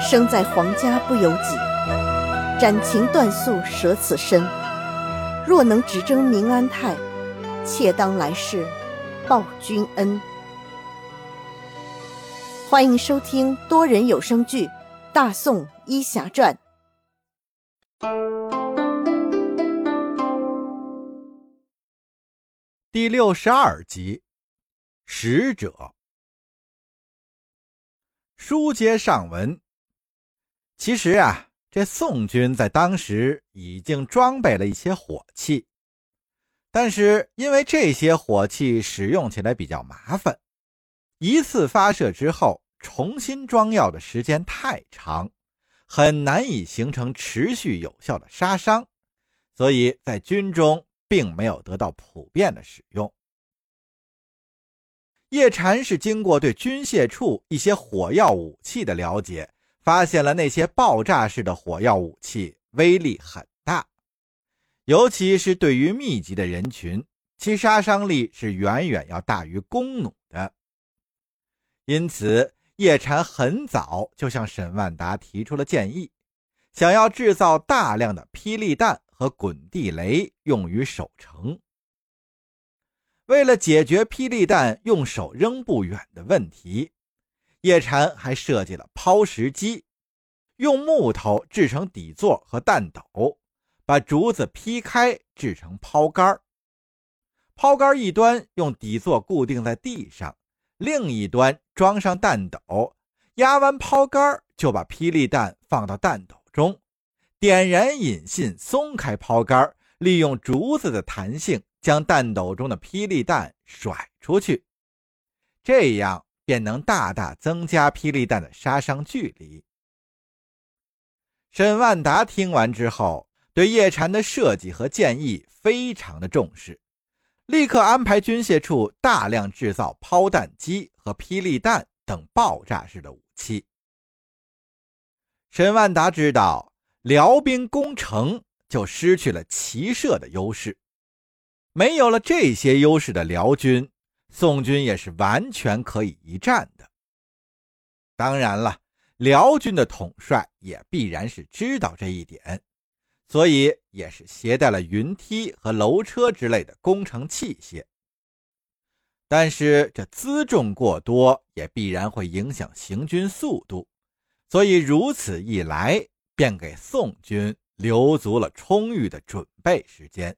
生在皇家不由己，斩情断宿舍此身。若能只争明安泰，妾当来世报君恩。欢迎收听多人有声剧《大宋医侠传》第六十二集，使者。书接上文，其实啊，这宋军在当时已经装备了一些火器，但是因为这些火器使用起来比较麻烦，一次发射之后重新装药的时间太长，很难以形成持续有效的杀伤，所以在军中并没有得到普遍的使用。叶禅是经过对军械处一些火药武器的了解，发现了那些爆炸式的火药武器威力很大，尤其是对于密集的人群，其杀伤力是远远要大于弓弩的。因此，叶禅很早就向沈万达提出了建议，想要制造大量的霹雳弹和滚地雷用于守城。为了解决霹雳弹用手扔不远的问题，叶禅还设计了抛石机，用木头制成底座和弹斗，把竹子劈开制成抛竿。抛竿一端用底座固定在地上，另一端装上弹斗，压完抛竿就把霹雳弹放到弹斗中，点燃引信，松开抛竿，利用竹子的弹性。将弹斗中的霹雳弹甩出去，这样便能大大增加霹雳弹的杀伤距离。沈万达听完之后，对叶禅的设计和建议非常的重视，立刻安排军械处大量制造抛弹机和霹雳弹等爆炸式的武器。沈万达知道，辽兵攻城就失去了骑射的优势。没有了这些优势的辽军，宋军也是完全可以一战的。当然了，辽军的统帅也必然是知道这一点，所以也是携带了云梯和楼车之类的工程器械。但是这辎重过多，也必然会影响行军速度，所以如此一来，便给宋军留足了充裕的准备时间。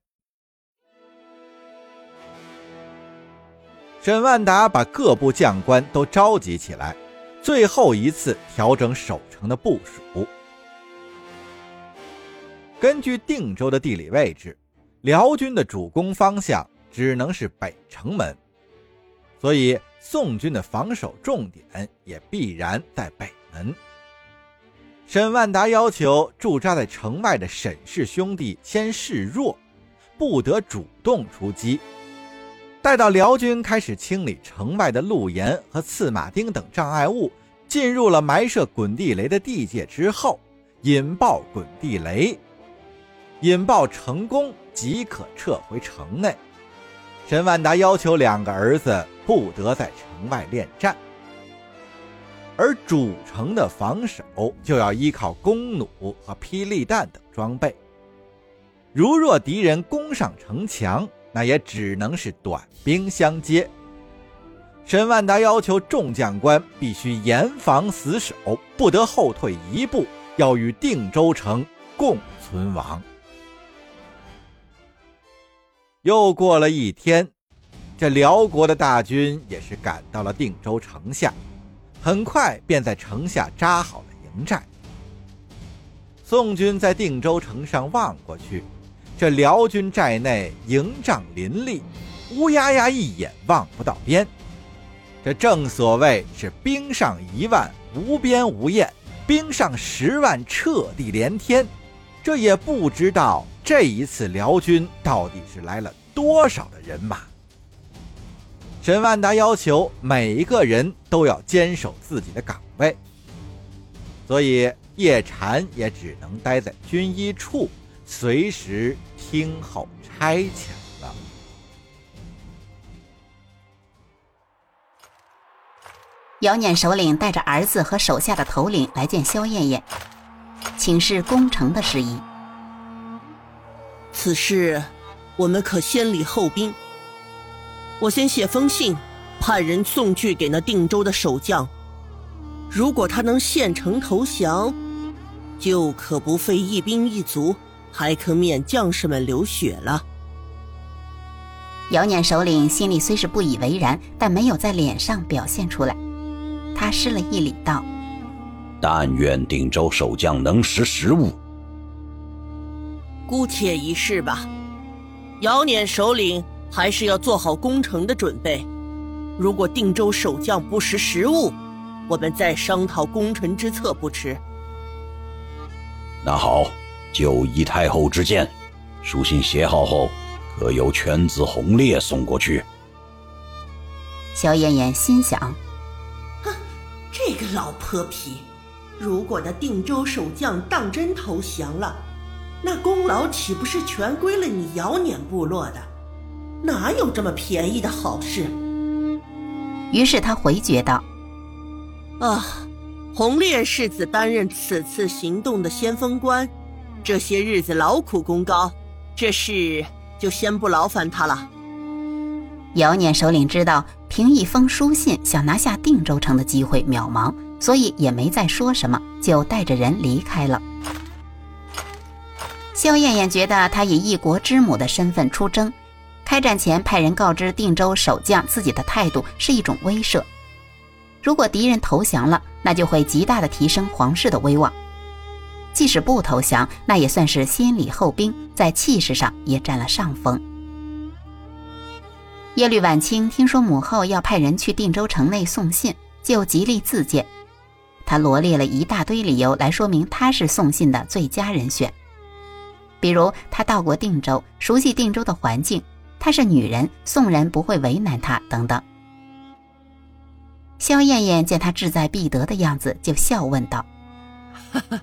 沈万达把各部将官都召集起来，最后一次调整守城的部署。根据定州的地理位置，辽军的主攻方向只能是北城门，所以宋军的防守重点也必然在北门。沈万达要求驻扎在城外的沈氏兄弟先示弱，不得主动出击。待到辽军开始清理城外的路沿和刺马钉等障碍物，进入了埋设滚地雷的地界之后，引爆滚地雷，引爆成功即可撤回城内。沈万达要求两个儿子不得在城外恋战，而主城的防守就要依靠弓弩和霹雳弹等装备。如若敌人攻上城墙，那也只能是短兵相接。沈万达要求众将官必须严防死守，不得后退一步，要与定州城共存亡。又过了一天，这辽国的大军也是赶到了定州城下，很快便在城下扎好了营寨。宋军在定州城上望过去。这辽军寨内营帐林立，乌压压一眼望不到边。这正所谓是兵上一万无边无厌，兵上十万彻地连天。这也不知道这一次辽军到底是来了多少的人马。沈万达要求每一个人都要坚守自己的岗位，所以叶禅也只能待在军医处。随时听候差遣了。姚辇首领带着儿子和手下的头领来见萧燕燕，请示攻城的事宜。此事，我们可先礼后兵。我先写封信，派人送去给那定州的守将。如果他能献城投降，就可不费一兵一卒，还可免将士们流血了。姚辇首领心里虽是不以为然，但没有在脸上表现出来。他施了一礼，道：“但愿定州守将能识时务。”姑且一试吧。姚辇首领还是要做好攻城的准备。如果定州守将不识时务，我们再商讨攻城之策不迟。那好，就依太后之见，书信写好后。可由犬子红烈送过去。萧燕燕心想：“哼，这个老泼皮！如果那定州守将当真投降了，那功劳岂不是全归了你姚辇部落的？哪有这么便宜的好事？”于是他回绝道：“啊，红烈世子担任此次行动的先锋官，这些日子劳苦功高，这事……”就先不劳烦他了。姚念首领知道凭一封书信想拿下定州城的机会渺茫，所以也没再说什么，就带着人离开了。萧燕燕觉得她以一国之母的身份出征，开战前派人告知定州守将自己的态度是一种威慑。如果敌人投降了，那就会极大的提升皇室的威望。即使不投降，那也算是先礼后兵，在气势上也占了上风。耶律婉清听说母后要派人去定州城内送信，就极力自荐。他罗列了一大堆理由来说明他是送信的最佳人选，比如他到过定州，熟悉定州的环境；她是女人，送人不会为难她等等。萧燕燕见他志在必得的样子，就笑问道：“哈哈。”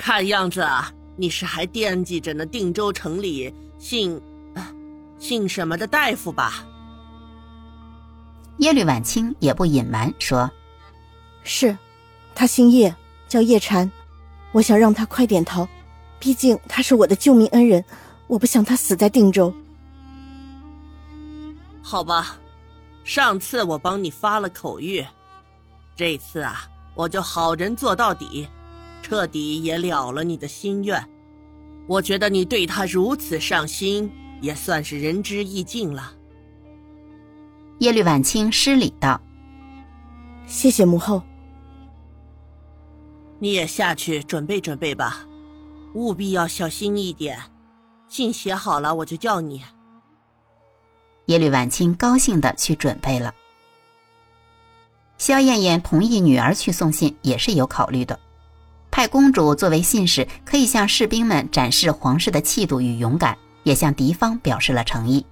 看样子啊，你是还惦记着那定州城里姓，姓什么的大夫吧？耶律婉清也不隐瞒说：“是，他姓叶，叫叶禅。我想让他快点逃，毕竟他是我的救命恩人，我不想他死在定州。”好吧，上次我帮你发了口谕，这次啊，我就好人做到底。彻底也了了你的心愿，我觉得你对他如此上心，也算是仁至义尽了。耶律婉清施礼道：“谢谢母后。”你也下去准备准备吧，务必要小心一点。信写好了，我就叫你。耶律婉清高兴的去准备了。萧燕燕同意女儿去送信，也是有考虑的。派公主作为信使，可以向士兵们展示皇室的气度与勇敢，也向敌方表示了诚意。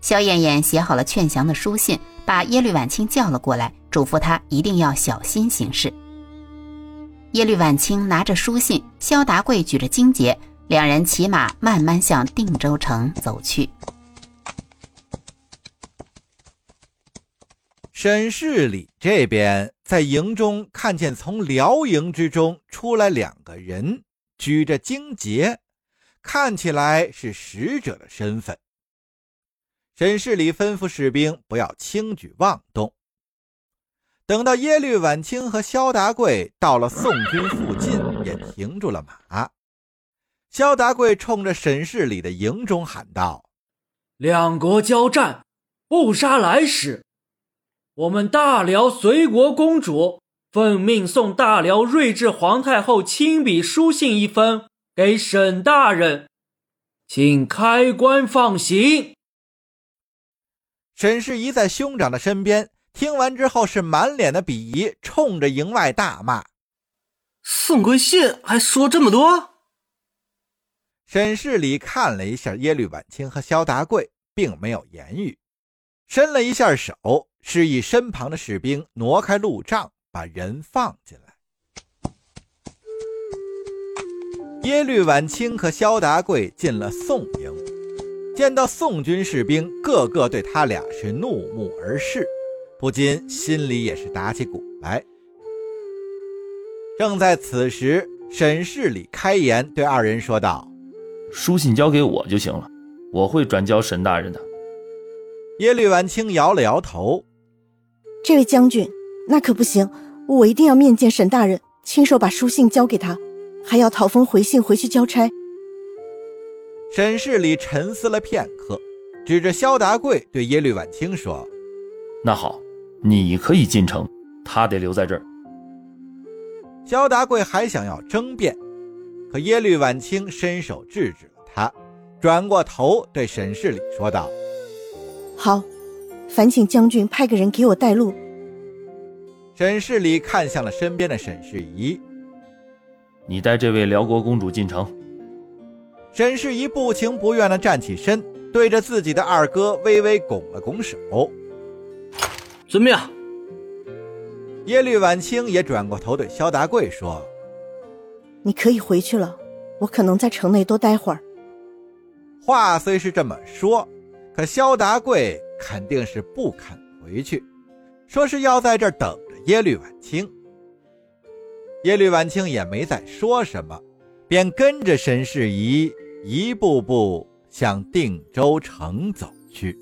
萧燕燕写好了劝降的书信，把耶律婉清叫了过来，嘱咐他一定要小心行事。耶律婉清拿着书信，萧达贵举着荆节，两人骑马慢慢向定州城走去。沈世礼这边在营中看见从辽营之中出来两个人，举着荆节，看起来是使者的身份。沈世礼吩咐士兵不要轻举妄动。等到耶律婉清和萧达贵到了宋军附近，也停住了马。萧达贵冲着沈世礼的营中喊道：“两国交战，不杀来使。”我们大辽随国公主奉命送大辽睿智皇太后亲笔书信一封给沈大人，请开棺放行。沈世仪在兄长的身边，听完之后是满脸的鄙夷，冲着营外大骂：“送个信还说这么多？”沈世礼看了一下耶律婉清和萧达贵，并没有言语，伸了一下手。示意身旁的士兵挪开路障，把人放进来。耶律婉清和萧达贵进了宋营，见到宋军士兵，个个对他俩是怒目而视，不禁心里也是打起鼓来。正在此时，沈世礼开言对二人说道：“书信交给我就行了，我会转交沈大人的。”耶律婉清摇了摇头：“这位将军，那可不行，我一定要面见沈大人，亲手把书信交给他，还要讨封回信回去交差。”沈世礼沉思了片刻，指着萧达贵对耶律婉清说：“那好，你可以进城，他得留在这儿。”萧达贵还想要争辩，可耶律婉清伸手制止了他，转过头对沈世礼说道。好，烦请将军派个人给我带路。沈世礼看向了身边的沈世仪，你带这位辽国公主进城。沈世仪不情不愿地站起身，对着自己的二哥微微拱了拱手。遵命。耶律婉清也转过头对萧达贵说：“你可以回去了，我可能在城内多待会儿。”话虽是这么说。可萧达贵肯定是不肯回去，说是要在这儿等着耶律婉清。耶律婉清也没再说什么，便跟着沈世宜一步步向定州城走去。